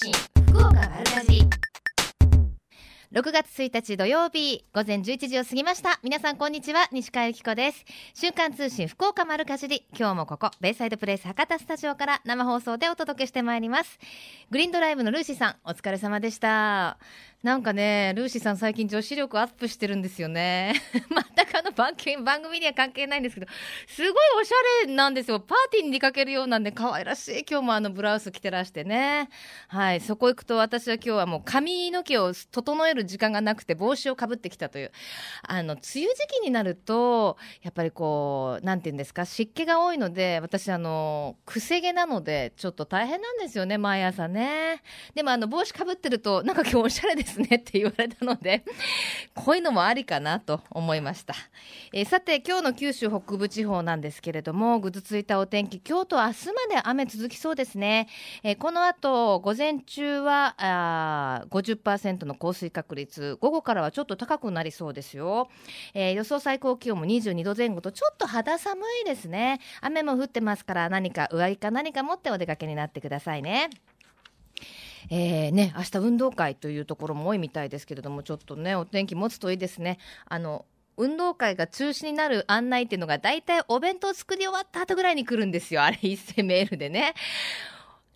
信福岡丸かじり6月1日土曜日午前11時を過ぎました。皆さんこんにちは。西川由紀子です。瞬間通信福岡丸かじり今日もここベイサイドプレイス博多スタジオから生放送でお届けしてまいります。グリーンドライブのルーシーさんお疲れ様でした。なんかね、ルーシーさん最近女子力アップしてるんですよね。全くあの番組番組には関係ないんですけど、すごいおしゃれなんですよ。パーティーに出かけるようなんで可愛らしい。今日もあのブラウス着てらしてね。はい、そこ行くと私は今日はもう髪の毛を整える時間がなくて帽子をかぶってきたという。あの、梅雨時期になると、やっぱりこう、なんて言うんですか、湿気が多いので、私あの、くせ毛なので、ちょっと大変なんですよね、毎朝ね。でもあの、帽子かぶってると、なんか今日おしゃれでですねって言われたので、こういうのもありかなと思いました。えー、さて、今日の九州北部地方なんですけれども、ぐずついたお天気、今日と明日まで雨続きそうですね。えー、この後、午前中はあ50%の降水確率、午後からはちょっと高くなりそうですよ。えー、予想最高気温も22度前後と、ちょっと肌寒いですね。雨も降ってますから、何か上着か何か持ってお出かけになってくださいね。えー、ね、明日運動会というところも多いみたいですけれども、ちょっとね、お天気持つといいですね。あの、運動会が中止になる案内っていうのが、大体お弁当作り終わった後ぐらいに来るんですよ。あれ、一斉メールでね。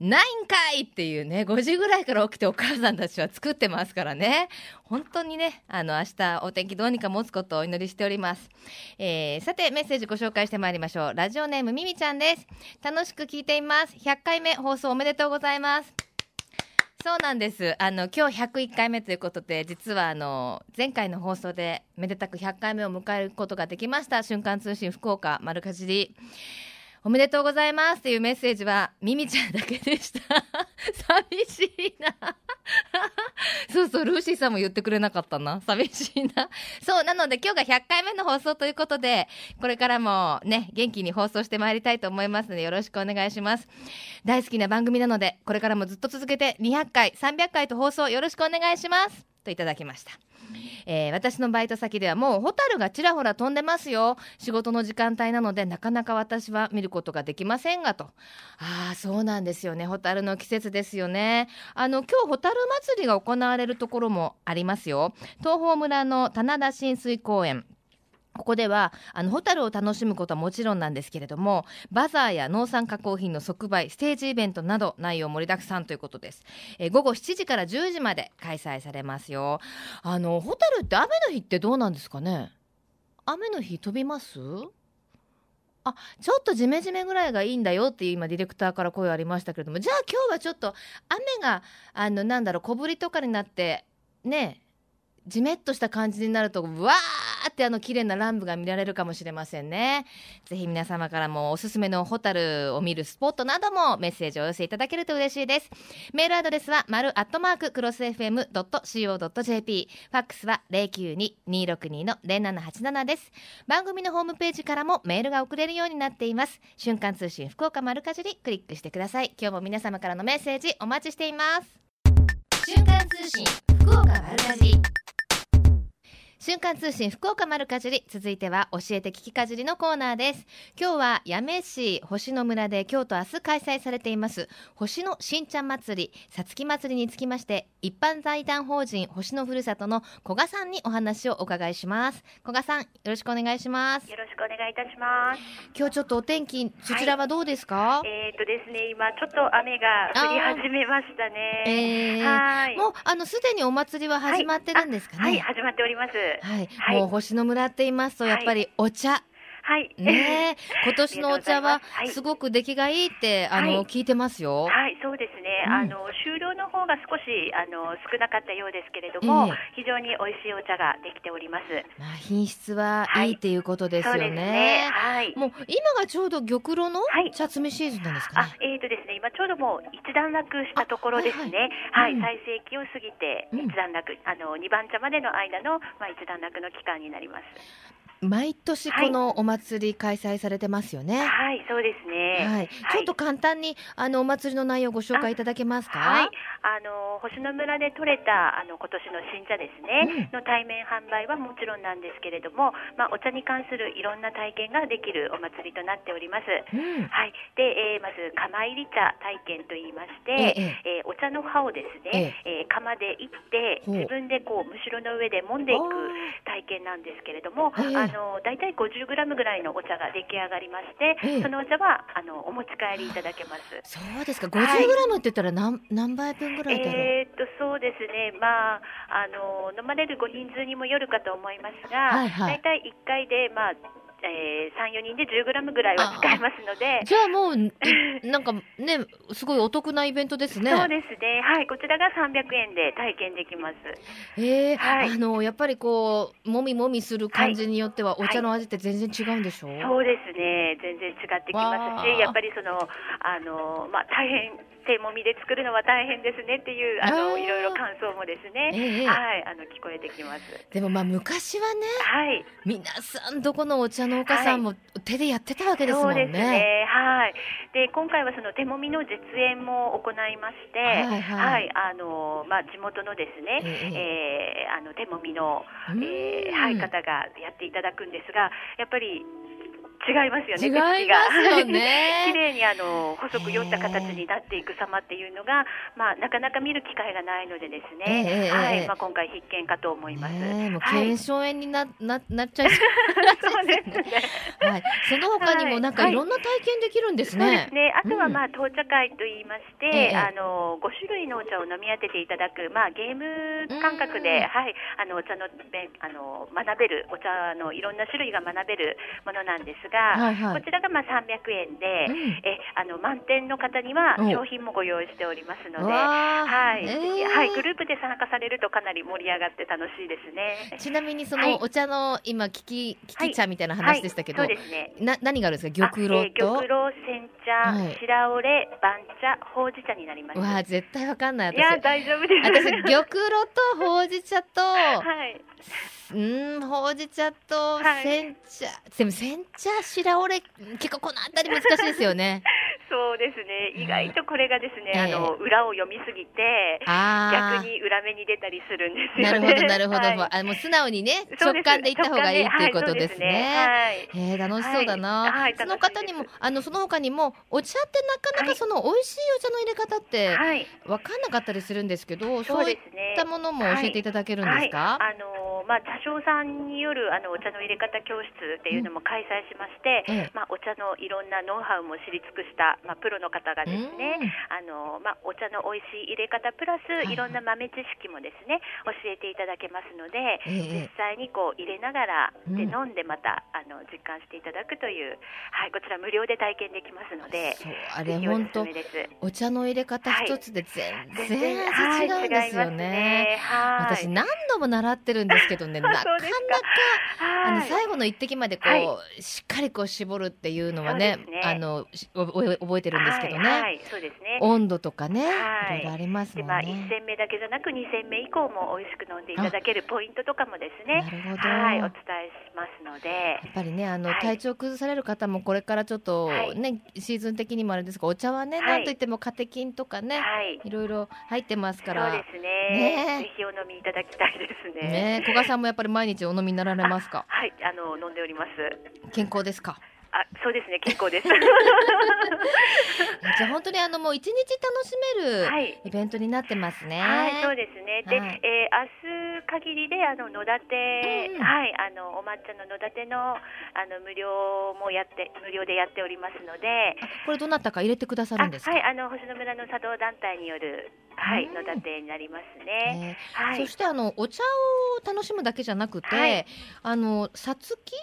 ないんかいっていうね、5時ぐらいから起きてお母さんたちは作ってますからね。本当にね、あの、明日お天気どうにか持つことをお祈りしております。えー、さて、メッセージご紹介してまいりましょう。ラジオネームみみちゃんです。楽しく聞いています。100回目放送おめでとうございます。そうなんです。あの今日101回目ということで、実はあの前回の放送でめでたく100回目を迎えることができました。瞬間通信福岡丸かじり。おめでとうございますっていうメッセージは、ミミちゃんだけでした。寂しいな。そうそう、ルーシーさんも言ってくれなかったな。寂しいな。そう、なので今日が100回目の放送ということで、これからもね、元気に放送してまいりたいと思いますので、よろしくお願いします。大好きな番組なので、これからもずっと続けて200回、300回と放送よろしくお願いします。といただきました。えー、私のバイト先ではもうホタルがちらほら飛んでますよ。仕事の時間帯なのでなかなか私は見ることができませんがと。ああそうなんですよね。ホタルの季節ですよね。あの今日ホタル祭りが行われるところもありますよ。東峰村の棚田親水公園。ここではあのホタルを楽しむことはもちろんなんですけれどもバザーや農産加工品の即売ステージイベントなど内容盛りだくさんということです、え午後7時から10時まで開催されますよ。あのホタルって雨の日ってどうなんですかね？雨の日飛びます？あちょっとジメジメぐらいがいいんだよっていう今ディレクターから声ありましたけれども。じゃあ今日はちょっと雨があのなんだろう小降りとかになってねじめっとした感じになるとわーってあの綺麗な乱舞が見られるかもしれませんね。ぜひ皆様からもおすすめのホタルを見るスポットなどもメッセージをお寄せいただけると嬉しいです。メールアドレスは丸アットマーククロス FM.co.jp ファックスは092-262の0787です。番組のホームページからもメールが送れるようになっています。瞬間通信福岡丸かじりクリックしてください。今日も皆様からのメッセージお待ちしています。瞬間通信福岡丸かじり。瞬間通信福岡丸かじり。続いては教えて聞きかじりのコーナーです。今日は八女市星野村で今日と明日開催されています星野新ちゃん祭り。さつき祭りにつきまして一般財団法人星野ふるさとの古賀さんにお話をお伺いします。古賀さんよろしくお願いします。よろしくお願いいたします。今日ちょっとお天気そちらはどうですか、はい、えっ、ー、とですね今ちょっと雨が降り始めましたね。えー、はい。もうあのすでにお祭りは始まってるんですかね、はい、はい、始まっておりますはい、はい、もう星野村って言いますとやっぱりお茶、はい。ね 今年のお茶はすごく出来がいいって、あの、聞いてますよ。はい、そうですね。あの、収量の方が少し、あの、少なかったようですけれども、非常に美味しいお茶ができております。まあ、品質はいいっていうことですよね。はい。もう、今がちょうど玉露の茶摘みシーズンなんですかね？えっとですね、今ちょうどもう一段落したところですね。はい。最盛期を過ぎて、一段落、あの、二番茶までの間の、まあ、一段落の期間になります。毎年このお祭り開催されてますよね。はい、そうですね。はい、ちょっと簡単にあのお祭りの内容をご紹介いただけますか？はい、あの星野村で採れたあの今年の新茶ですね、うん、の対面販売はもちろんなんですけれども、まあお茶に関するいろんな体験ができるお祭りとなっております。うん、はい。で、えー、まず釜入り茶体験と言いまして、ええー、お茶の葉をですね、ええ。ー、釜でいって自分でこうむしろの上で揉んでいく体験なんですけれども、あの大体50グラムぐらいのお茶が出来上がりまして、そのお茶はあのお持ち帰りいただけます。そうですか。50グラムって言ったら何、はい、何杯分ぐらいだろう？えー、っとそうですね。まああの飲まれるご人数にもよるかと思いますが、はいはい、大体1回でまあえー、3、4人で10グラムぐらいは使えますので。じゃあもう、なんかね、すごいお得なイベントですね。そうですね。はい。こちらが300円で体験できます。ええー、はい、あの、やっぱりこう、もみもみする感じによっては、お茶の味って全然違うんでしょう、はい、そうですね。全然違ってきますし、やっぱりその、あの、まあ、大変、手もみで作るのは大変ですねっていうあのいろいろ感想もですね、ええ、はいあの聞こえてきますでもまあ昔はね、はい、皆さんどこのお茶農家さんも手でやってたわけですもんね。はい、そうですねはいで今回はその手もみの実演も行いまして、はい、はい、あのまあ地元のですね、ええー、あの手もみの、えー、はい、方がやっていただくんですがやっぱり違いますよね、違いますよね。綺麗にあの細く寄った形になっていく様っていうのが、まあなかなか見る機会がないのでですね、はい、まあ今回必見かと思います。もう腱鞘炎になな なっちゃいそうですね。はい、その他にもなんかい。ろんな体験できるんですね。そうですね。あとはまあ到茶会と言いまして、あの五種類のお茶を飲み当てていただくまあゲーム感覚で、はい、あのお茶のあの学べるお茶のいろんな種類が学べるものなんですが、はいはい、こちらがまあ300円で、うん、えあの満点の方には商品もご用意しておりますので、はい、えー、はい、グループで参加されるとかなり盛り上がって楽しいですね。ちなみにそのお茶の、今聞き聞き茶みたいな話でしたけど、そうですね。な何があるんですか？玉露と、えー、玉露煎茶、白折れ番茶ほうじ茶になります。わあ絶対わかんない。いや大丈夫です。私玉露とほうじ茶と、はい。うんほうじ茶と煎茶、はい、でも煎茶白折れ結構この辺り難しいですよねそうですね。意外とこれがですね、あの裏を読みすぎて逆に裏目に出たりするんですよね。なるほどなるほど、はい、あもう素直にね直感でいった方がいいっていうことですね、はい、えー、楽しそうだな、はい、その方にもあのその他にもお茶ってなかなかその美味しいお茶の入れ方って分かんなかったりするんですけど、そういったものも教えていただけるんですか、あのまあ茶商さんによるあのお茶の入れ方教室っていうのも開催しまして、うん、まあ、お茶のいろんなノウハウも知り尽くした、まあ、プロの方がですね、うん、あのまあ、お茶の美味しい入れ方プラス、いろんな豆知識もですね教えていただけますので、実際にこう入れながらで飲んでまた、あの実感していただくという、はい、こちら無料で体験できますので、あれ本当お茶の入れ方一つで全然味違うんですよね。はい、私何度も習ってるんですけどね、なかなかあの最後の一滴までこう、はい、しっかりこう絞るっていうのはね、ね。あの覚えてるんですけどね、はい、そうですね温度とかね、はい、いろいろありますもんね。まあ1戦目だけじゃなく2戦目以降も美味しく飲んでいただけるポイントとかもですね、なるほどはいお伝えしますので、やっぱりねあの、体調崩される方もこれからちょっとね、シーズン的にもあれですがお茶はね、なんといってもカテキンとかね、い、ろいろ入ってますから、そうですね。ねぜひお飲みいただきたいですね。ね古賀さんもやっぱり毎日お飲みになられますか？はい、あの飲んでおります。健康ですか？あ、そうですね、健康です。じゃあ本当にあのもう一日楽しめるイベントになってますね。はい、そうですね。で、はい、えー、明日限りであの野立、うん、はい、あのお抹茶の野立のあの無料もやって無料でやっておりますので、これどなたか入れてくださるんですはい、あの星野村の茶道団体によるはい、野立になりますね。えー、はい、そしてあのお茶を楽しむだけじゃなくて、はい、あのさつき？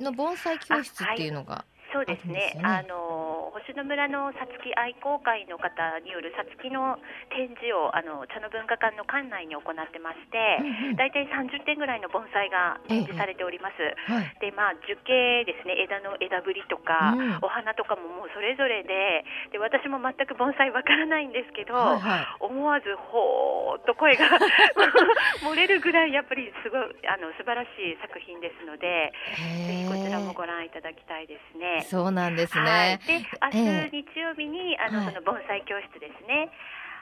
の盆栽教室っていうのが、そうですね。あのの星野村のさつき愛好会の方によるさつきの展示をあの茶の文化館の館内に行ってまして、うんうん大体30点ぐらいの盆栽が展示されております。はいでまあ、樹形ですね枝の枝ぶりとか、うんお花とかももうそれぞれでで私も全く盆栽わからないんですけど、はいは思わずほーっと声が 漏れるぐらいやっぱりすごいあの素晴らしい作品ですので、い。ぜひこちらもへご覧いただきたいですえね。そうなんですはい、ね。でえ明日日曜日にあの、はいその盆栽教室ですね。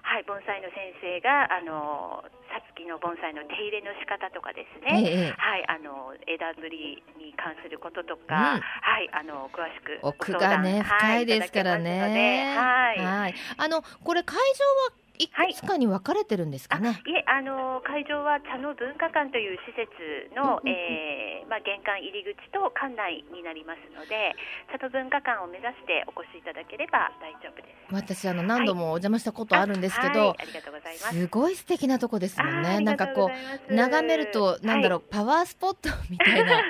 はい、盆栽の先生があのさつきの盆栽の手入れの仕方とかですね。ええはい、あの枝ぶりに関することとうんか、はい、あの詳しくご奥がね深いですからね。はい、はい。あのこれ会場はいくつかに分かれてるんですかあね。いえあの会場は茶の文化館という施設の、うんうんうんえーまあ、玄関入り口と館内になりますので茶の文化館を目指してお越しいただければ大丈夫です。私あの何度もお邪魔したことあるんですけど、はい、ありがとうございます。すごい素敵なとこですもんね。なんかことう眺めるとなんだろう、パワースポットみたいな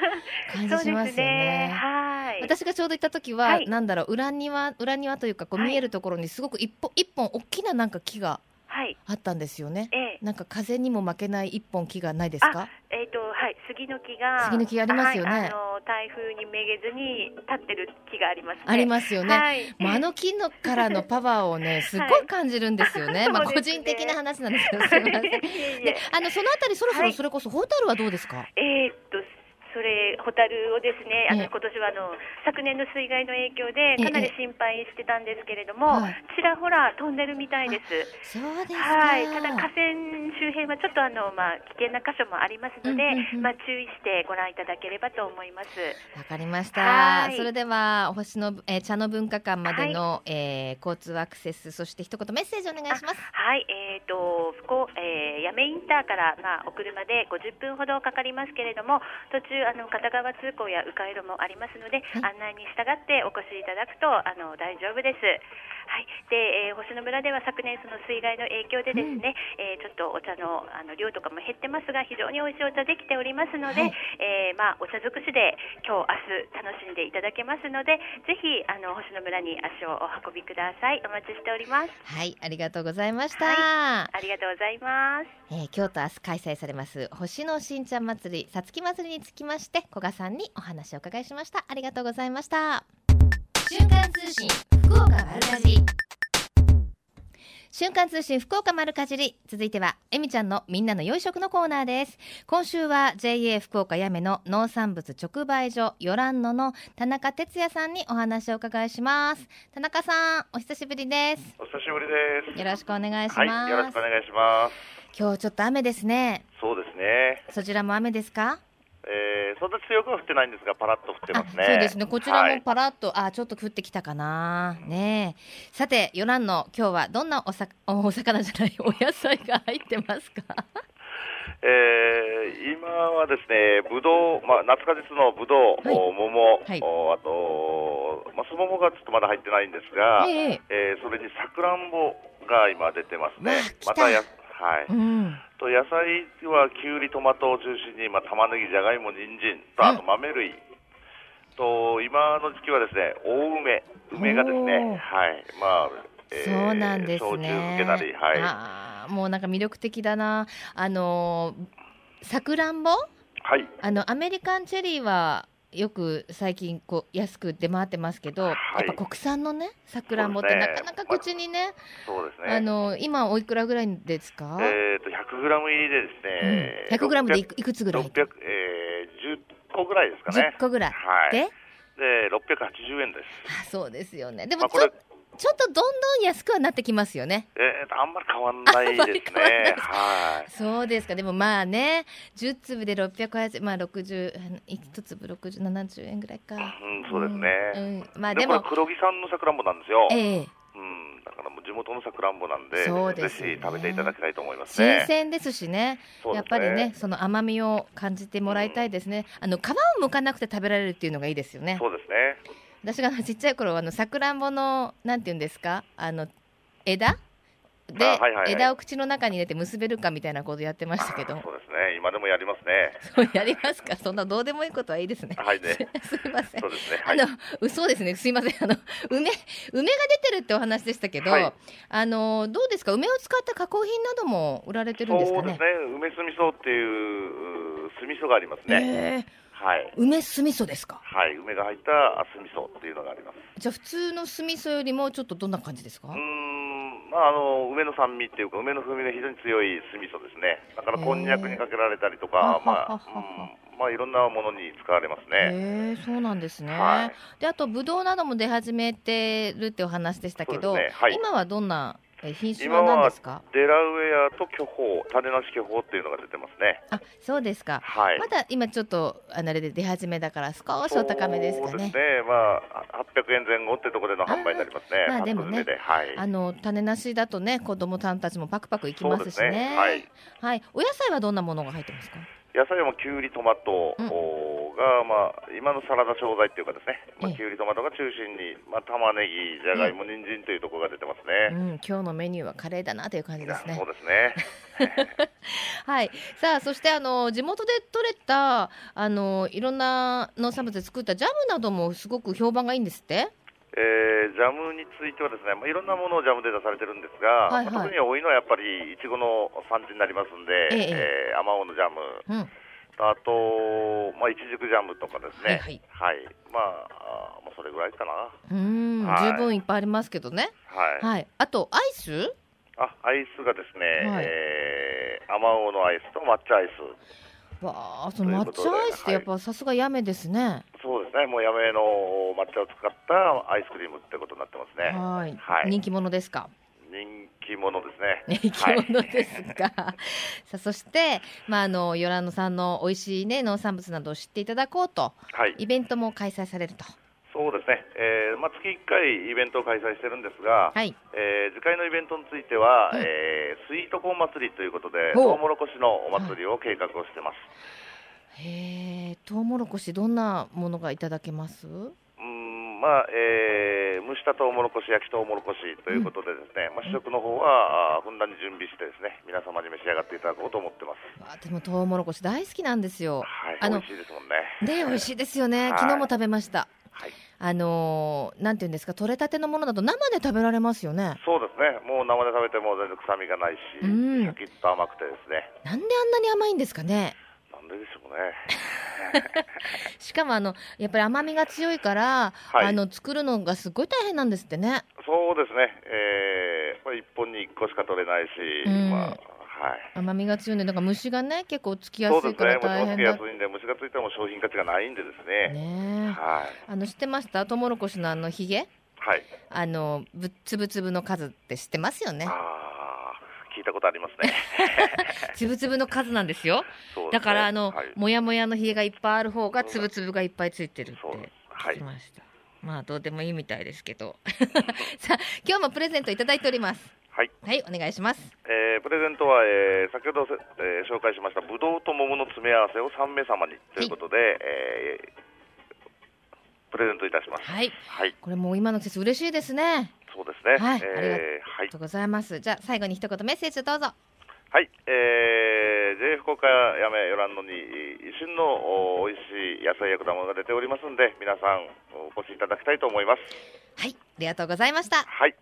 感じしますよ そうですねね。はい。私がちょうど行った時は、はいなんだろう裏庭裏庭というかこうはい見えるところにすごく一本一本大きななんか木がはい。あったんですよね。ええなんか風にも負けない一本木がないですか？えっ、とはい杉の木が杉の木ありますよねはい、あの台風にめげずに立ってる木がありますね。ありますよね。はい。もうあの木のからのパワーをね、すごい感じるんですよね。はいまあ個人的な話なんですけど、すみません。で、あのそのあたりそろそはいろそれこそホタルはどうですか？えーっとそれホタルをですね、あええの今年はあの昨年の水害の影響でええかなり心配してたんですけれども、はいちらほら飛んでるみたいです。そうですか。はい、ただ河川周辺はちょっとあのまあ危険な箇所もありますので、うんうんうんまあ注意してご覧いただければと思います。わかりましたは。いそれでは星の、えー茶の文化館までの、えー交通アクセスそして一言メッセージお願いします。はい、えー、と福岡、えー、八女インターから、まあ、お車で50分ほどかかりますけれども途中あの片側通行や迂回路もありますので、はい案内に従ってお越しいただくとあの大丈夫です。はい、で、えー星野村では昨年その水害の影響でですね、えーちょっとお茶のあの量とかも減ってますが非常に美味しいお茶できておりますので、はいえーまあお茶尽くしで今日明日楽しんでいただけますのでぜひあの星野村に足をお運びくださいお待ちしております。はい、ありがとうございました。ありがとうございます。えー今日と明日開催されます星の新茶祭りさつき祭りにつきまして古賀さんにお話をお伺いしました。ありがとうございました。瞬間通信福岡丸かじり。瞬間通信福岡丸かじり。続いてはえみちゃんのみんなの良い食のコーナーです。今週は JA 福岡やめの農産物直売所よらんのの田中哲也さんにお話をお伺いします。田中さんお久しぶりです。お久しぶりです。よろしくお願いします、はい、よろしくお願いします。今日ちょっと雨ですね。そうですね。そちらも雨ですか？えー、そんな強くは降ってないんですが、パラッと降ってますね。あそうですね。こちらはいもパラッと、あちょっと降ってきたかな。ねえ。さてよらんの今日はどんなおさおお魚じゃないお野菜が入ってますか？えー、今はですね、ぶどう、まあ、夏果実のぶどう、はい。お桃、はい。おあと、まあ、すももがちょっとまだ入ってないんですが、ええ。えーそれにさくらんぼが今出てますね。またや、はい。うん。と野菜はきゅうり、トマトを中心に、まあ、玉ねぎ、じゃがいも、人参と、うん。あと豆類。と今の時期はですね、大梅、梅がですね、はい、まあ、えーそうなんです焼酎漬ねけなり、はい、あーもうなんか魅力的だな。あのーさくらんぼ？はい、あのアメリカンチェリーはよく最近こう安く出回ってますけど、はいやっぱ国産のねさくらんぼってなかなか口にねそうですね。あの今おいくらぐらいですか、えっ、と、100グラム入りでですね、うん、100グラムでいくいくつぐらい？600、えー、10個ぐらいですかね。10個ぐらい、はい。で？で、680円です。あそうですよねでもまあ、ちょっとどんどん安くはなってきますよね。えーと、あんまり変わんないですね。はい。そうですか。でもまあね10粒で680まあ601粒6070円ぐらいか。うん、そうですね。うん、うん。まあででももこれ黒木さんのさくらんぼなんですよ。ええ。うん、だからもう地元のさくらんぼなんで、そうです。ねぜひ食べていただきたいと思います新ね。鮮ですしね。ね。やっぱりねその甘みを感じてもらいたいですね、あの皮を剥かなくて食べられるっていうのがいいですよね。そうですね。私がちっちゃい頃あのさくらんぼのなんていうんですか？あの枝？で、あはいはいはい枝を口の中に入れて結べるかみたいなことやってましたけどそうですね。今でもやりますね。そうやりますか？そんなどうでもいいことはいいですねはいね すいませんそうですね。はい。あの、嘘ですね。すいません。あの、梅、梅が出てるってお話でしたけど、はいあの、どうですか？梅を使った加工品なども売られてるんですかね？そうですね。梅酢味噌っていうう酢味噌がありますね。へえはい。梅酢味噌ですか？はい。梅が入った酢味噌っていうのがあります。じゃあ普通の酢味噌よりもちょっとどんな感じですか？うーん。まあ、あの梅の酸味っていうか梅の風味が非常に強い酢味噌ですね。だからこんにゃくにかけられたりとかまあ、うん、まあいろんなものに使われますね。へえそうなんですね、はいであとブドウなども出始めてるってお話でしたけど、ねはい今はどんなえ品種今は何はですか？デラウェアと巨峰、種なし巨峰っていうのが出てますね。あそうですかはい。まだ今ちょっとあれで出始めだから少しお高めですかねそうですね。まあ800円前後ってところでの販売になりますね。まあでもねはい。あの種なしだとね子供さんたちもパクパクいきますしねねはいはいお野菜はどんなものが入ってますか？野菜はもうきゅうり、トマトうん。まあ、今のサラダ商材っていうかですね、まあ、ええきゅうり、トマトが中心に、まあ、玉ねぎ、じゃがいも、人参というところが出てますうね。ん今日のメニューはカレーだなという感じですね。そうですね。はい。さあそしてあの地元で採れたあのいろんな農産物で作ったジャムなどもすごく評判がいいんですってえージャムについてはですね、まあ、いろんなものをジャムで出されてるんですが、はいはい。まあ特に多いのはやっぱりいちごの産地になりますんで、えええー、あまおうのジャム、うん。あと、まあ、いちじくジャムとかですね、はいはい。まあ、あーまあ、それぐらいかな。うーん、はい。十分いっぱいありますけどね。はい。はい。あとアイス？あ、アイスがですね、はい。えー、あまおうのアイスと抹茶アイス。わあその抹茶アイスってやっぱさすがやめですねね、もうやめの抹茶を使ったアイスクリームってことになってますね。はいはい人気者ですか？人気者ですね。人気者ですが、さあそして、まあ、あのヨランノさんの美味しい、ね、農産物などを知っていただこうとはい。イベントも開催されると。そうですね、えーまあ、月1回イベントを開催してるんですが、はい、えー次回のイベントについては、うんえースイートコーン祭りということで、トウモロコシのお祭りを計画をしてます。へえトウモロコシどんなものがいただけます？うーんまあえー蒸したトウモロコシ、焼きトウモロコシということでですね、まあ、試食の方はふんだんに準備してですね皆様に召し上がっていただこうと思ってます。わあでもトウモロコシ大好きなんですよ。はい、あの美味しいですもんね。ね美味しいですよね、はい昨日も食べました。はい、あのーなんていうんですか取れたてのものだと生で食べられますよね。そうですね、もう生で食べても全然臭みがないし、うんシャキッと甘くてですね、なんであんなに甘いんですかね。ね。しかもあのやっぱり甘みが強いから、はいあの作るのがすごい大変なんですってね。そうですね、えー、これ1本に1個しか取れないし、うんまあ、はい。甘みが強いんでなんか虫がね結構つきやすいからそうですね、もちろんつけ大変だやすいんで、虫がついても商品価値がないんでですね。ねえはい。あの知ってました？トウモロコシのあのひげはい。あのぶつぶつぶの数って知ってますよねああ、聞いたことありますね。つぶつぶの数なんですよ。すね。だからあの、はい、もやもやのひげがいっぱいある方がつぶつぶがいっぱいついてるって聞きました、まあどうでもいいみたいですけど。さあ今日もプレゼントいただいております。はい。はいお願いします。えー、プレゼントは、えー、先ほどせ、えー紹介しましたブドウと桃の詰め合わせを3名様に。ということで、えープレゼントいたします。はい。はい、これもう今の季節嬉しいですねそうですね。はいありがえーはい。ありがとうございます。じゃあ最後に一言メッセージをどうぞ。はい、えー、J 福岡やめよらんのに一瞬のお美味しい野菜や果物が出ておりますんで皆さんお越しいただきたいと思います。はいありがとうございました。はい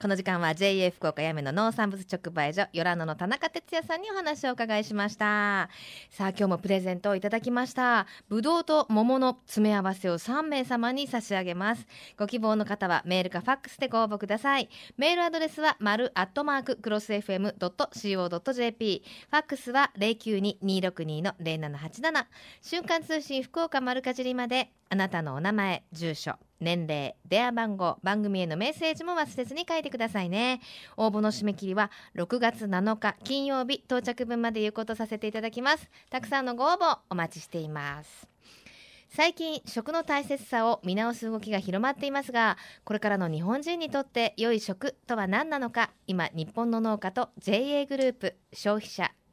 この時間は JA 福岡やめの農産物直売所ヨラノの田中哲也さんにお話をお伺いしました。さあ今日もプレゼントをいただきました。ぶどうと桃の詰め合わせを3名様に差し上げます。ご希望の方はメールかファックスでご応募ください。メールアドレスは丸アットマーククロス FM.co.jp ファックスは092-262-0787瞬間通信福岡丸かじりまで。あなたのお名前住所。年齢電話番号番組へのメッセージも忘れずに書いてくださいね。応募の締め切りは6月7日金曜日到着分まで有効とさせていただきます。たくさんのご応募お待ちしています。最近食の大切さを見直す動きが広まっていますがこれからの日本人にとって良い食とは何なのか。今日本の農家と JA グループ消費者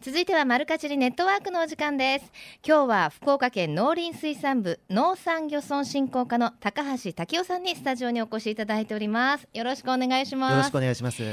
続いてはマルカチリネットワークのお時間です。今日は福岡県農林水産部農産漁村振興課の高橋武雄さんにスタジオにお越しいただいております。よろしくお願いします。よろしくお願いします。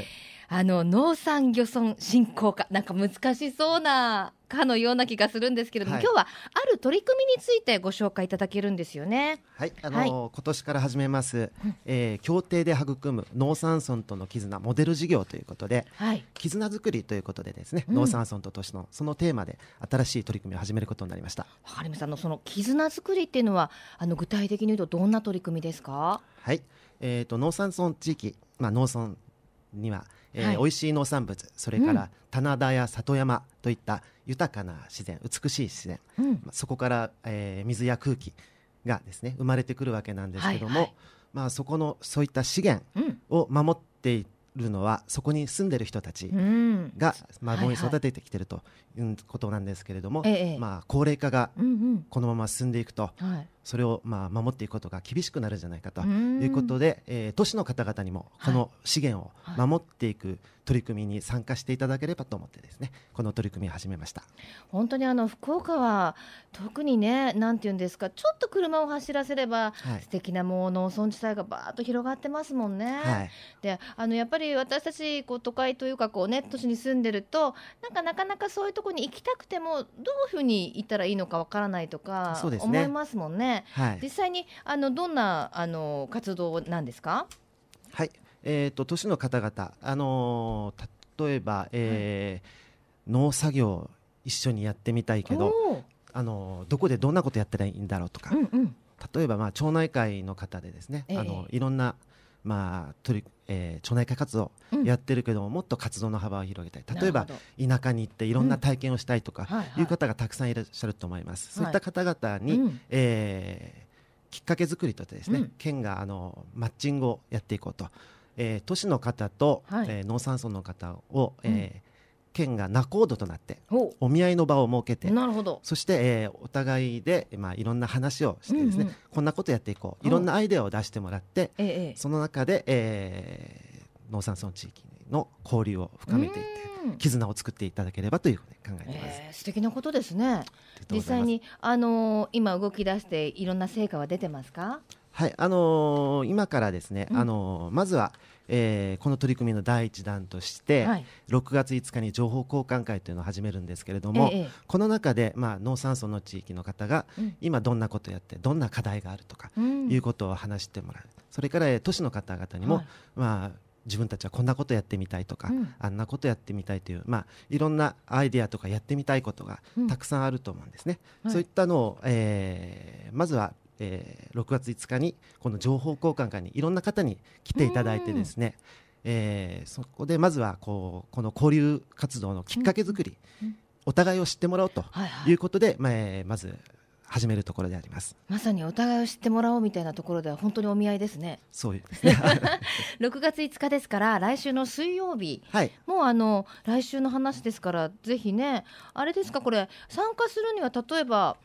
あの農産漁村振興課なんか難しそうなかのような気がするんですけれども、はい、今日はある取り組みについてご紹介いただけるんですよね。はい、あのーはい、今年から始めます、えー、協定で育む農産村との絆モデル事業ということで、はい、絆作りということでですね、うん、農産村と都市のそのテーマで新しい取り組みを始めることになりました。わかりました。あのその絆作りっていうのはあの具体的に言うとどんな取り組みですか？はい、えっ、ー、と農産村地域まあ農村にはえーはい、美味しい農産物それから棚田や里山といった豊かな自然美しい自然、うん、そこから、えー、水や空気がですね生まれてくるわけなんですけども、はいはい、まあ、そこのそういった資源を守っているのはそこに住んでる人たちが孫に育ててきてるとことなんですけれども、はいはい、まあ、高齢化がこのまま進んでいくと、うんうん、それをまあ守っていくことが厳しくなるんじゃないかということで、えー、都市の方々にもこの資源を守っていく取り組みに参加していただければと思ってですねこの取り組みを始めました。本当にあの福岡は特にねなんていうんですかちょっと車を走らせれば、はい、素敵なもう農村地帯がばーっと広がってますもんね。はい、であのやっぱり私たちこう都会というかこうね都市に住んでるとなんかなかなかそういうところに行きたくてもどういうふうに行ったらいいのかわからないとか思いますもんね。はい、実際にあのどんなあの活動なんですか？はい、えっ、ー、と都市の方々あのー、例えば、えー、農作業一緒にやってみたいけど、あのどこでどんなことやったらいいんだろうとか、うんうん、例えばまあ町内会の方でですね、えー、あのいろんなまあ取りえー、町内会活動やってるけども、うん、もっと活動の幅を広げたい。例えば田舎に行っていろんな体験をしたいとかいう方がたくさんいらっしゃると思います、はい。はい、そういった方々に、うん、えー、きっかけ作りとしてですね、うん、県があのマッチングをやっていこうと、えー、都市の方と、はい、えー、農産村の方を、えー県が仲人となってお見合いの場を設けてなるほど。そして、えー、お互いで、まあ、いろんな話をしてですね、うんうん、こんなことやっていこういろんなアイデアを出してもらって、ええ、その中で、えー、農産村地域の交流を深めていって絆を作っていただければというふうに考えています、えー、素敵なことですね。実際に、あのー、今動き出していろんな成果は出てますか？はいあのー、今からですね、うん、あのまずはえー、この取り組みの第一弾として、はい、6月5日に情報交換会というのを始めるんですけれども、ええ、この中で、まあ、農産村の地域の方が、うん、今どんなことをやってどんな課題があるとか、うん、いうことを話してもらう。それから、えー、都市の方々にも、はい、まあ、自分たちはこんなことやってみたいとか、うん、あんなことやってみたいという、まあ、いろんなアイデアとかやってみたいことがたくさんあると思うんですね。はい、そういったのを、えー、まずはえー、6月5日にこの情報交換会にいろんな方に来ていただいてですね、えー、そこでまずはこうこの交流活動のきっかけ作り、うん、お互いを知ってもらおうということで、はいはい、まあえー、まず始めるところであります。まさにお互いを知ってもらおうみたいなところでは本当にお見合いですね。そう。ですね6月5日ですから来週の水曜日、はい、もうあの来週の話ですからぜひねあれですかこれ参加するには例えば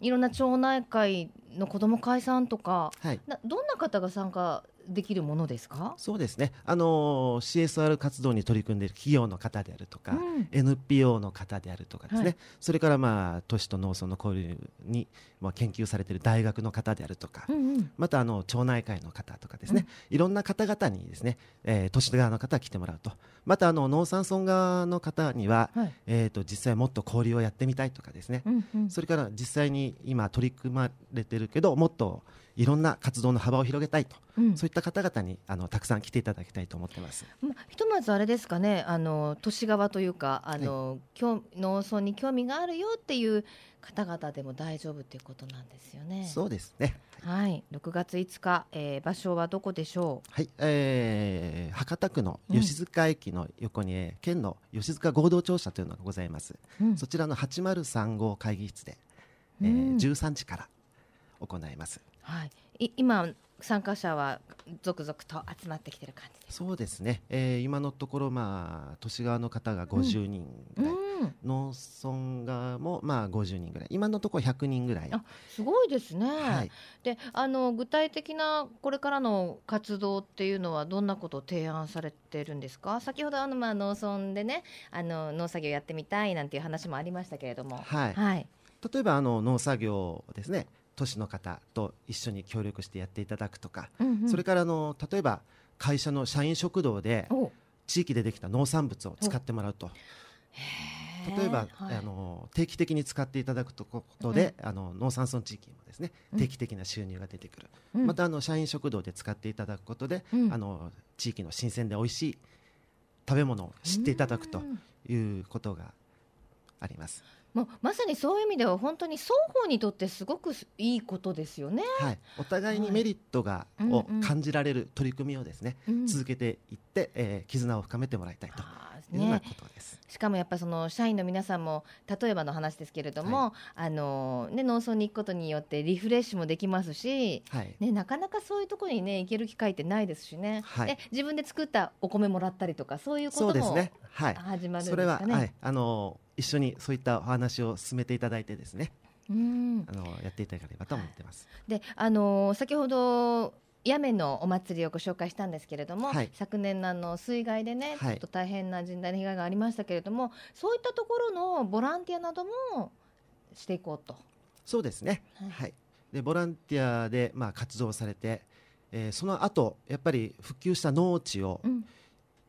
いろんな町内会の子ども会さんとか、はい、どんな方が参加できるものですか？そうですね、あの CSR 活動に取り組んでいる企業の方であるとか、うん、NPO の方であるとかですね、はい、それから、まあ、都市と農村の交流に、まあ、研究されている大学の方であるとか、うんうん、またあの町内会の方とかですね、うん、いろんな方々にですね、えー、都市側の方が来てもらうとまたあの農産村側の方には、はい、えーと、実際もっと交流をやってみたいとかですね、うんうん、それから実際に今取り組まれてるけどもっといろんな活動の幅を広げたいと、うん、そういった方々にあのたくさん来ていただきたいと思ってます。まひとまずあれですかね、あの都市側というか、あの、はい、農村に興味があるよっていう方々でも大丈夫ということなんですよね。そうですね。はい、6月5日、えー、場所はどこでしょう？はい、えー、博多区の吉塚駅の横に、うん、県の吉塚合同庁舎というのがございます。うん、そちらの803号会議室で、えー、うん、13時から行います。はい、今参加者は続々と集まってきてる感じそうですね、えー、今のところ、まあ、都市側の方が50人ぐらい、うん、農村側も、まあ、50人ぐらい。今のところ100人ぐらい。あすごいですね、はい、であの具体的なこれからの活動っていうのはどんなことを提案されてるんですか？先ほどあの、まあ、農村でねあの農作業やってみたいなんていう話もありましたけれども。はい、はい、例えばあの農作業ですね都市の方と一緒に協力してやっていただくとか、うんうん、それからあの例えば会社の社員食堂で地域でできた農産物を使ってもらうと。例えば、はい、あの定期的に使っていただくことで、うん、あの農産村地域もですね定期的な収入が出てくる、うん、またあの社員食堂で使っていただくことで、うん、あの地域の新鮮で美味しい食べ物を知っていただくということがあります。もうまさにそういう意味では本当に双方にとってすごくいいことですよね。はい、お互いにメリットが、はい、を感じられる取り組みをですね、うん。うん、続けていって、えー、絆を深めてもらいたいと。いうようなことです、しかもやっぱりその社員の皆さんも例えばの話ですけれども、はい、あのね、農村に行くことによってリフレッシュもできますし、はい、ね、なかなかそういうところに、ね、行ける機会ってないですしね、はい、自分で作ったお米もらったりとかそういうことも、ね、始まるんですかね。それは、はい、あの一緒にそういったお話を進めていただいてですね、うん、あのやっていただければと思ってます。で、あの先ほど八女のお祭りをご紹介したんですけれども、はい、昨年のあの水害でね、はい、ちょっと大変な甚大な被害がありましたけれどもそういったところのボランティアなどもしていこうと。そうですね、はい、はい、でボランティアで、まあ、活動されて、えー、その後やっぱり復旧した農地を、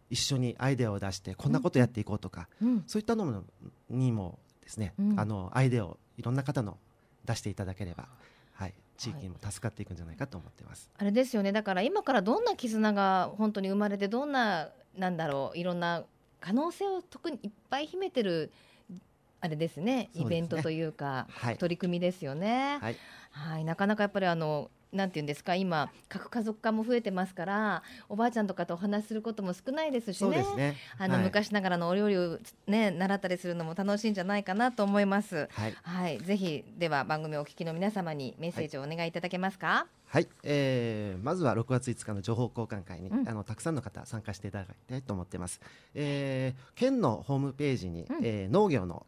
一緒にアイデアを出してこんなことやっていこうとか、うん、そういったのにもですね、うん、あのアイデアをいろんな方の出していただければ、はい、地域にも助かっていくんじゃないかと思ってます、あれですよね。だから今からどんな絆が本当に生まれてどんななんだろういろんな可能性を特にいっぱい秘めてるあれですね、イベントというか、はい、取り組みですよね。はい、はい、なかなかやっぱりあのなんていうんですか今核家族化も増えてますからおばあちゃんとかとお話しすることも少ないですしね、ね、あの、はい、昔ながらのお料理をね習ったりするのも楽しいんじゃないかなと思います。はい、はい、ぜひでは番組をお聞きの皆様にメッセージをお願いいただけますか？はい、えー、まずは6月5日の情報交換会に、うん、あのたくさんの方参加していただきたいと思ってます。えー、県のホームページに、うん、えー、農業の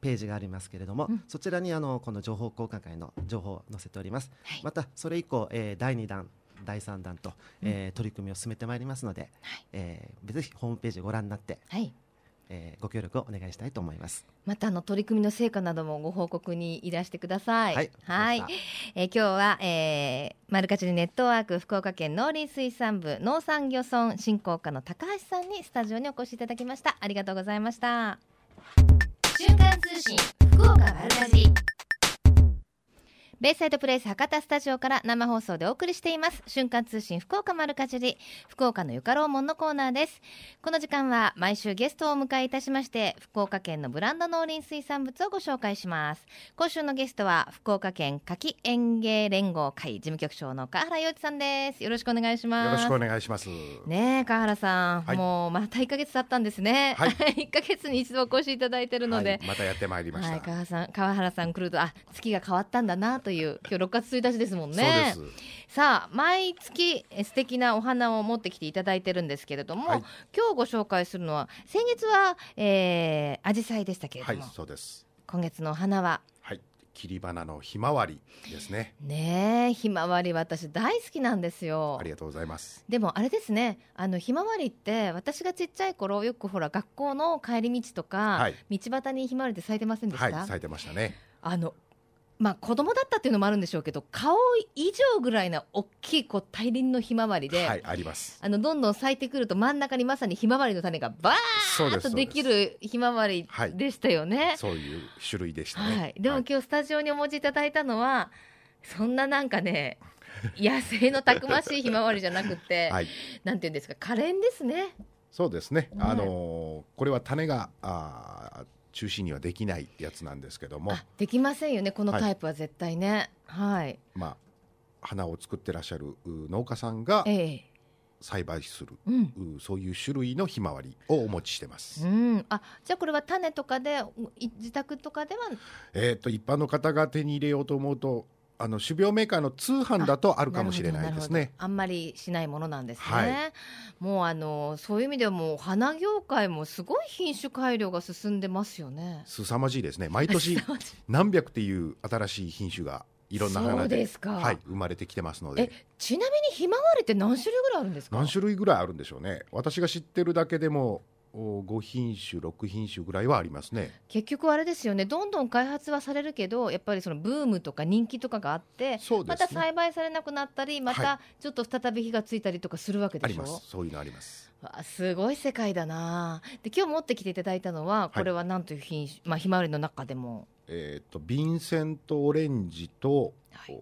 ページがありますけれども、うん、そちらにあのこの情報交換会の情報を載せております、はい、またそれ以降、えー、第2弾第3弾と、えー、取り組みを進めてまいりますので、はい、えー、ぜひホームページをご覧になって、はい。えー、ご協力をお願いしたいと思います。またあの取り組みの成果などもご報告にいらしてください。はい。はい。えー、今日は、えー、マルカチネットワーク福岡県農林水産部農産漁村振興課の高橋さんにスタジオにお越しいただきました。ありがとうございました瞬間通信福岡丸かじりベイサイドプレイス博多スタジオから生放送でお送りしています。瞬間通信福岡丸かじり福岡のゆかろうもんのコーナーです。この時間は毎週ゲストをお迎えいたしまして福岡県のブランド農林水産物をご紹介します。今週のゲストは福岡県柿園芸連合会事務局長の川原洋一さんです。よろしくお願いします。よろしくお願いします。ね川原さん、はい、もうまた1ヶ月経ったんですね、はい、1ヶ月に一度お越しいただいてるので、はい、またやってまいりました、川原さん川原さん来るとあ月が変わったんだなとという今日6月1日ですもんねさあ毎月素敵なお花を持ってきていただいてるんですけれども、はい、今日ご紹介するのは先月は、えー、紫陽花でしたけれども、はい、そうです今月のお花ははい切り花のひまわりですね。ねひまわり私大好きなんですよ。ありがとうございます。でもあれですね、あのひまわりって私がちっちゃい頃よくほら学校の帰り道とか、はい、道端にひまわりって咲いてませんでした？はい、咲いてましたね。あのまあ、子供だったっていうのもあるんでしょうけど顔以上ぐらいな大きいこう大輪のひまわりで、はい、あります。あのどんどん咲いてくると真ん中にまさにひまわりの種がバーッとできるひまわりでしたよね、はい、そういう種類でしたね、はい、でも今日スタジオにお持ちいただいたのはそんななんかね野生のたくましいひまわりじゃなくて、はい、なんていうんですか可憐ですね。そうですね、あのー、これは種があ中心にはできないやつなんですけども。できませんよねこのタイプは絶対ね。はい、はい、まあ花を作ってらっしゃる農家さんが、栽培する、うん、そういう種類のひまわりをお持ちしてます。うん、あ、じゃあこれは種とかで自宅とかでは、えっ、と一般の方が手に入れようと思うとあの種苗メーカーの通販だとあるかもしれないですね。あんまりしないものなんですね。はい、もうあのそういう意味ではもう花業界もすごい品種改良が進んでますよね。凄まじいですね。毎年何百っていう新しい品種がいろんな花ではい、生まれてきてますのでちなみにひまわりって何種類ぐらいあるんですか？何種類ぐらいあるんでしょうね私が知ってるだけでも5品種6品種ぐらいはありますね。結局あれですよね。どんどん開発はされるけどやっぱりそのブームとか人気とかがあって、ね、また栽培されなくなったりまたちょっと再び火がついたりとかするわけでしょ、はい、そういうのあります。あすごい世界だな。で今日持ってきていただいたのはこれは何という品種、はい、まあ、ひまわりの中でも。えっ、ー、とヴィンセントオレンジと、はい、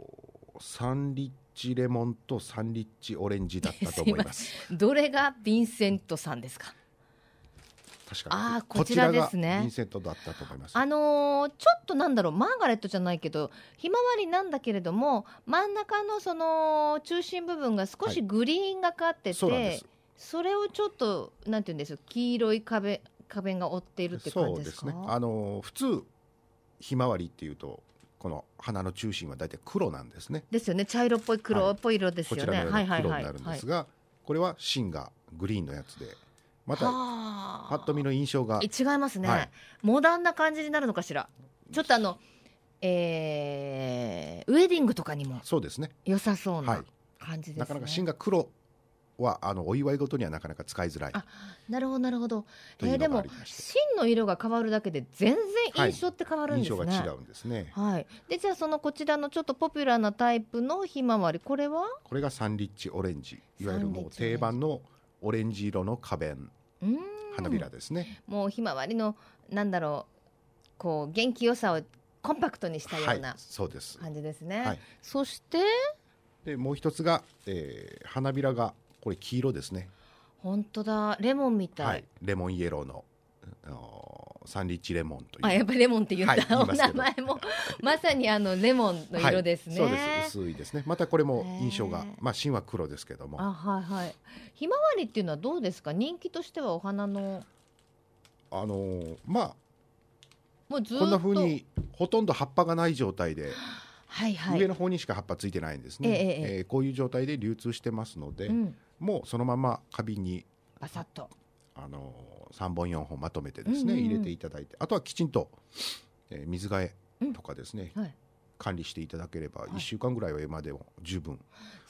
サンリッチレモンとサンリッチオレンジだったと思います。どれがヴィンセントさんですか？確かに。あこちらですね。ヴィンセントだったと思います。あのー、ちょっとなんだろうマーガレットじゃないけどひまわりなんだけれども真ん中のその中心部分が少しグリーンがかってて、はい、それをちょっとなんていうんです黄色い壁壁が覆っているって感じですか？そうですね。あのー、普通ひまわりっていうとこの花の中心は大体黒なんですね。ですよね。茶色っぽい黒っぽい色ですよね。はい、黒になるんですが、これは芯がグリーンのやつで。またパッと見の印象が違いますね、はい、モダンな感じになるのかしら？ちょっとあの、えー、ウェディングとかにもそうですね良さそうな感じですね、なかなか芯が黒はあのお祝いごとにはなかなか使いづらい。あなるほどなるほど。えー、でも芯の色が変わるだけで全然印象って変わるんですね。はい、印象が違うんですね。はい。でじゃあそのこちらのちょっとポピュラーなタイプのひまわりこれは？これがサンリッチオレンジいわゆるもう定番のオレンジ色の花弁。花びらですね。もうひまわりのなんだろうこう元気よさをコンパクトにしたような、はい、そうです。感じですね。はい、そして？でもう一つが、えー、花びらがこれ黄色ですね。本当だ。レモンみたい、はい、レモンイエローのサンリッチレモンという。あやっぱりレモンって言った、はい、お名前もまさにあのレモンの色ですね、はい、そうです。薄いですね。またこれも印象がまあ芯は黒ですけども。あはいはい。ひまわりっていうのはどうですか？人気としてはお花の。あのー、まあもうずこんなふうにほとんど葉っぱがない状態で はいはい、上の方にしか葉っぱついてないんですね、えええー、こういう状態で流通してますので、うん、もうそのまま花瓶にバサッと。あの3本4本まとめてですね、うんうんうん、入れていただいてあとはきちんと、えー、水替えとかですね、うんはい、管理していただければ1週間ぐらいは今でも十分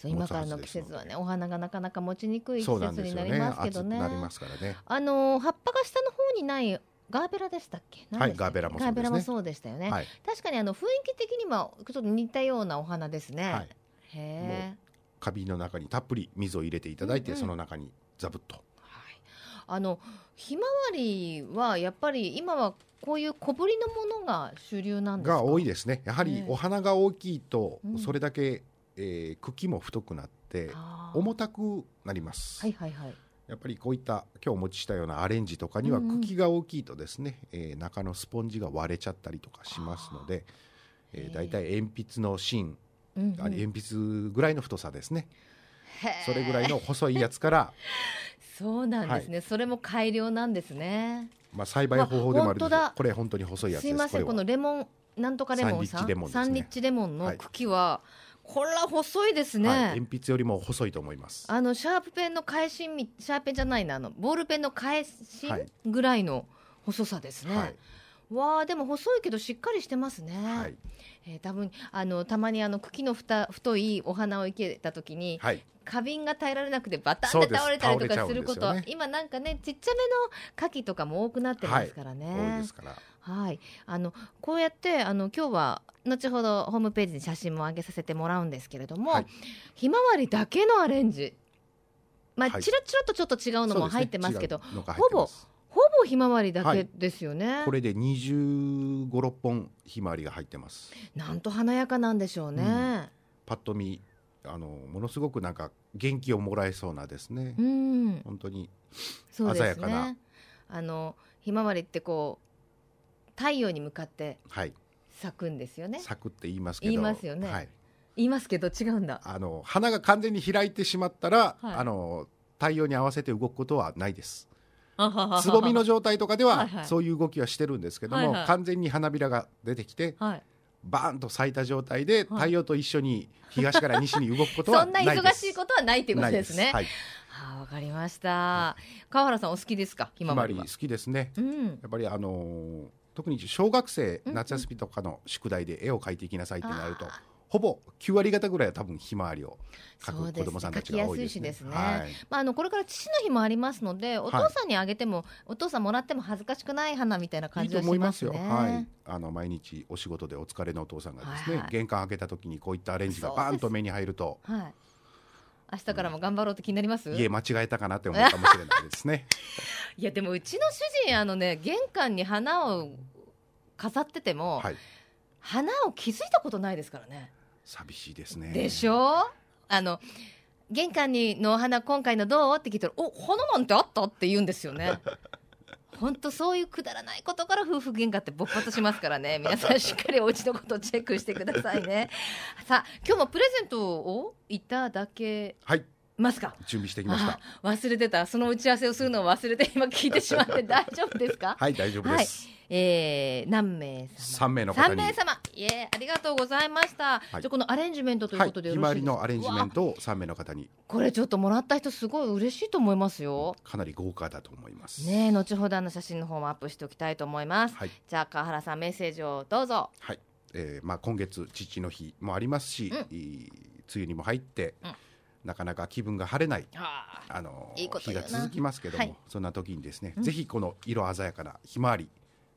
今からの季節はねお花がなかなか持ちにくい季節になりますけどね。なりますからね。あの葉っぱが下の方にないガーベラでしたっけ？はいガーベラもそうね、ガーベラもそうでしたよね、はい、確かにあの雰囲気的にはちょっと似たようなお花ですね、はい、へえ花瓶の中にたっぷり水を入れていただいて、うんうん、その中にザブッと、はい、あのひまわりはやっぱり今はこういう小ぶりのものが主流なんですが多いですね。やはりお花が大きいとそれだけ、えー、茎も太くなって重たくなります、はいはいはい。やっぱりこういった今日お持ちしたようなアレンジとかには茎が大きいとですね、うん、えー、中のスポンジが割れちゃったりとかしますので、えー、だいたい鉛筆の芯、うんうん、鉛筆ぐらいの太さですねそれぐらいの細いやつからそうなんですね、はい、それも改良なんですね。まあ栽培方法でもあるんですこれ本当に細いやつす。いませんこのレモンなんとかレモンさん？サンリッチレモン、ね、サンリッチレモンの茎は、はいこれは細いですね、はい、鉛筆よりも細いと思います。あのシャープペンの返しシャーペンじゃないなあのボールペンの返しぐらいの細さですね、はい。わあでも細いけどしっかりしてますね。はい、えー、多分あのたまにあの茎のふた太いお花を生けた時に、はい、花瓶が耐えられなくてバタンって倒れたりとかすること、ね、今なんかねちっちゃめの牡蠣とかも多くなってますからね。はい、ですから。はい、あのこうやってあの今日は後ほどホームページに写真も上げさせてもらうんですけれども、はい、ひまわりだけのアレンジ、まあ、はい、ちらちらとちょっと違うのも入ってますけど、ね、ほぼほぼひまわりだけですよね、はい、これで2 5 6本ひまわりが入ってます。なんと華やかなんでしょうね、うん、パッと見あのものすごくなんか元気をもらえそうなですね、うん、本当に鮮やかな、ね、あのひまわりってこう太陽に向かって咲くんですよね。咲くって言いますけど。言いますよね。はい、言いますけど違うんだ。あの花が完全に開いてしまったら、はい、あの太陽に合わせて動くことはないです。つぼみの状態とかではそういう動きはしてるんですけども、はいはい、完全に花びらが出てきて、はい、バーンと咲いた状態で太陽と一緒に東から西に動くことは そんな忙しいことはないということですね。はい、はあ、わかりました。川原さんお好きですか？ひまわり好きですね。うん、やっぱりあのー、特に小学生夏休みとかの宿題で絵を描いていきなさいってなると。ほぼ9割方ぐらいは多分ひまわりを描く子供さんたちが多いですね。すね。はい、まああのこれから父の日もありますので、お父さんにあげても、はい、お父さんもらっても恥ずかしくない花みたいな感じがしますね。いいはい。あの毎日お仕事でお疲れのお父さんがですね、はいはい、玄関開けた時にこういったアレンジがバーンと目に入ると。はい。明日からも頑張ろうって気になります、いえ間違えたかなって思うかもしれないですね。いやでもうちの主人あのね玄関に花を飾ってても、はい、花を気づいたことないですからね寂しいですね。でしょ？あの玄関にのお花今回のどう？って聞いたらお花なんてあった？って言うんですよね。本当そういうくだらないことから夫婦喧嘩って勃発しますからね。皆さんしっかりお家のことをチェックしてくださいね。さあ今日もプレゼントをいただけはいますか？準備してきました。忘れてた。その打ち合わせをするのを忘れて今聞いてしまって大丈夫ですか？はい大丈夫です、はい。えー、何名様？三名の方に。名様。いえありがとうございました、はい、じゃこのアレンジメントということでよろしいですか、はい、のアレンジメントを三名の方に。これちょっともらった人すごい嬉しいと思いますよ。かなり豪華だと思います。ね後ほどの写真の方もアップしておきたいと思います、はい、じゃあ川原さんメッセージをどうぞ。はい、えー、まあ今月父の日もありますし、うん、梅雨にも入って、うんなかなか気分が晴れないあの日が続きますけども、はい、そんな時にですね、うん、ぜひこの色鮮やかなひまわり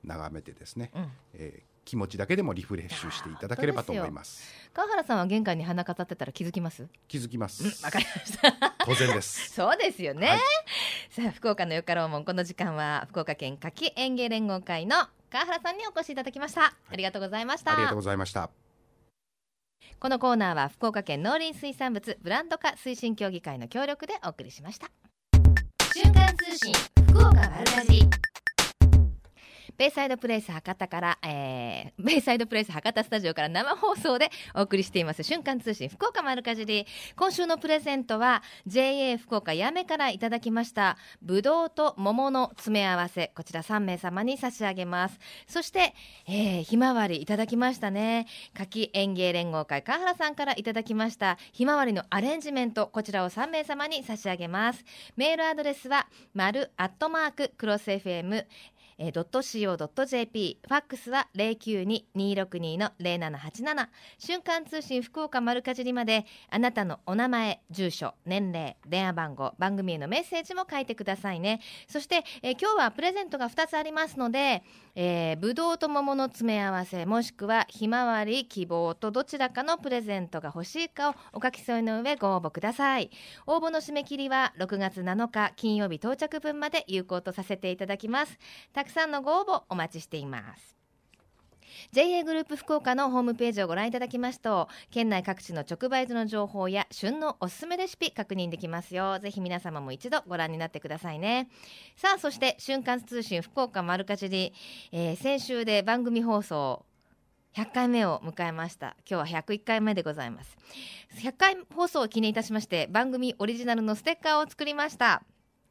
眺めてですね、うん、えー、気持ちだけでもリフレッシュしていただければと思います。川原さんは玄関に花飾ってたら気づきます？気づきます。わ、うん、かりました。当然です。そうですよね、はい、さあ福岡のよかろうもんこの時間は福岡県夏季園芸連合会の川原さんにお越しいただきました、はい、ありがとうございました。ありがとうございましたこのコーナーは福岡県農林水産物ブランド化推進協議会の協力でお送りしました。瞬間通信福岡丸かじりベイサイドプレイス博多から、えー、ベイサイドプレイス博多スタジオから生放送でお送りしています。瞬間通信福岡丸かじり。今週のプレゼントは JA 福岡やめからいただきましたぶどうと桃の詰め合わせ。こちら3名様に差し上げます。そして、えー、ひまわりいただきましたね。柿園芸連合会川原さんからいただきましたひまわりのアレンジメントこちらを3名様に差し上げます。メールアドレスは丸アットマーククロス FM えー、.co.jp ファックスは092-262の0787瞬間通信福岡丸かじりまであなたのお名前住所年齢電話番号番組へのメッセージも書いてくださいね。そして、えー、今日はプレゼントが2つありますので、えー、ぶどうと桃の詰め合わせもしくはひまわり希望とどちらかのプレゼントが欲しいかをお書き添えの上ご応募ください。応募の締め切りは6月7日金曜日到着分まで有効とさせていただきます。たくくさんのご応募お待ちしています。JA グループ福岡のホームページをご覧いただきますと県内各地の直売所の情報や旬のおすすめレシピ確認できますよ。ぜひ皆様も一度ご覧になってくださいね。さあそして瞬間通信福岡丸かじり、えー、先週で番組放送100回目を迎えました。今日は101回目でございます。100回放送を記念いたしまして番組オリジナルのステッカーを作りました。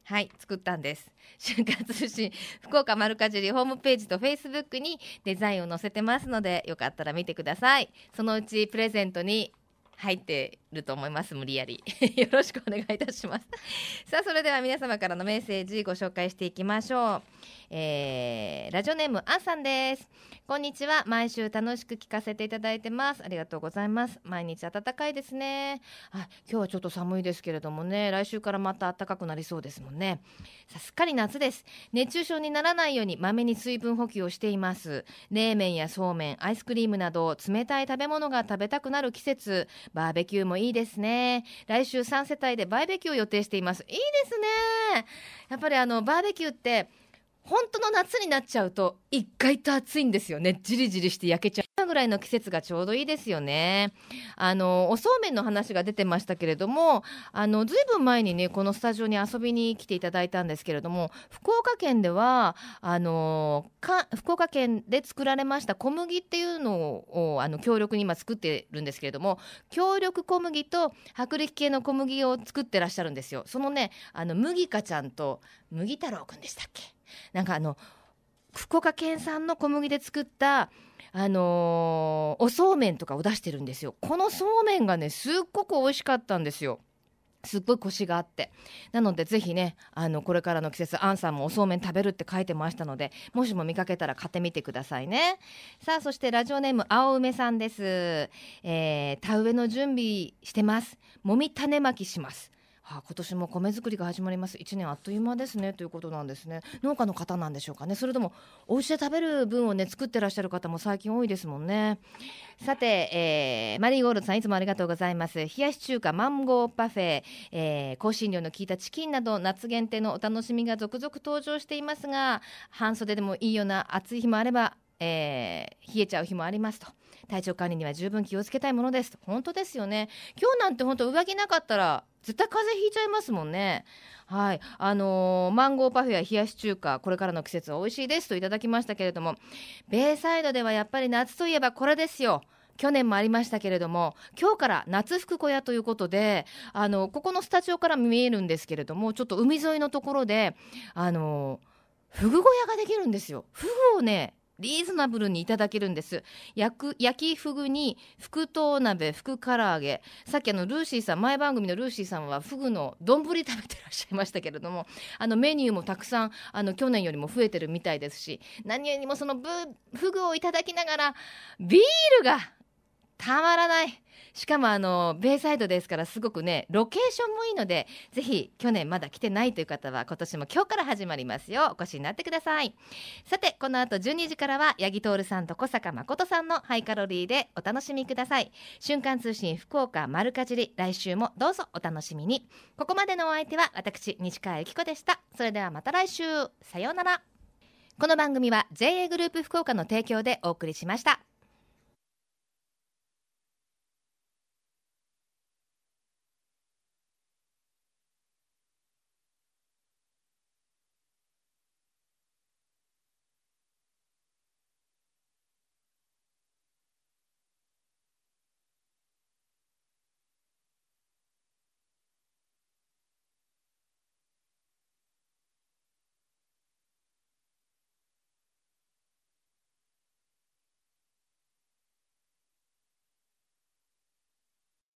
はい作ったんです。瞬間通信福岡丸かじりホームページとフェイスブックにデザインを載せてますのでよかったら見てください。そのうちプレゼントに入ってると思います無理やり。よろしくお願いいたします。さあそれでは皆様からのメッセージご紹介していきましょう、えー、ラジオネームあんさんです。こんにちは。毎週楽しく聞かせていただいてます。ありがとうございます。毎日暖かいですね。あ今日はちょっと寒いですけれどもね。来週からまた暖かくなりそうですもんね。さすっかり夏です。熱中症にならないようにまめに水分補給をしています。冷麺やそうめんアイスクリームなど冷たい食べ物が食べたくなる季節。バーベキューもいいですね。来週3世帯でバーベキューを予定しています。いいですね。やっぱりあのバーベキューって本当の夏になっちゃうと意外と暑いんですよね。じりじりして焼けちゃう今ぐらいの季節がちょうどいいですよね。あのおそうめんの話が出てましたけれどもあのずいぶん前にねこのスタジオに遊びに来ていただいたんですけれども福岡県ではあのか福岡県で作られました小麦っていうのをあの強力に今作ってるんですけれども強力小麦と薄力系の小麦を作ってらっしゃるんですよ。そのねあの麦香ちゃんと麦太郎くんでしたっけ？なんかあの福岡県産の小麦で作ったあのー、おそうめんとかを出してるんですよ。このそうめんがねすっごく美味しかったんですよ。すっごいコシがあって。なのでぜひねあのこれからの季節アンさんもおそうめん食べるって書いてましたのでもしも見かけたら買ってみてくださいね。さあそしてラジオネーム青梅さんです、えー、田植えの準備してます。もみ種まきします。はあ、今年も米作りが始まります。1年あっという間ですね。ということなんですね。農家の方なんでしょうかね。それともお家で食べる分をね作ってらっしゃる方も最近多いですもんね。さて、えー、マリーゴールドさんいつもありがとうございます。冷やし中華マンゴーパフェ、えー、香辛料の効いたチキンなど夏限定のお楽しみが続々登場していますが半袖でもいいような暑い日もあればえー、冷えちゃう日もありますと。体調管理には十分気をつけたいものですと。本当ですよね。今日なんて本当上着なかったら絶対風邪ひいちゃいますもんね。はい。あのー、マンゴーパフェや冷やし中華これからの季節は美味しいですといただきましたけれども。ベイサイドではやっぱり夏といえばこれですよ。去年もありましたけれども。今日から夏服小屋ということであのここのスタジオから見えるんですけれどもちょっと海沿いのところであのフグ小屋ができるんですよ。フグをねリーズナブルにいただけるんです。焼きふぐに福糖鍋福唐揚げ。さっきあのルーシーさん前番組のルーシーさんはフグの丼食べてらっしゃいましたけれどもあのメニューもたくさんあの去年よりも増えてるみたいですし何よりもそのフグをいただきながらビールがたまらない。しかもあのベイサイドですからすごくねロケーションもいいのでぜひ去年まだ来てないという方は今年も今日から始まりますよ。お越しになってください。さてこの後12時からは八木徹さんと小坂誠さんのハイカロリーでお楽しみください。瞬間通信福岡丸かじり来週もどうぞお楽しみに。ここまでのお相手は私西川由紀子でした。それではまた来週。さようなら。この番組は JA グループ福岡の提供でお送りしました。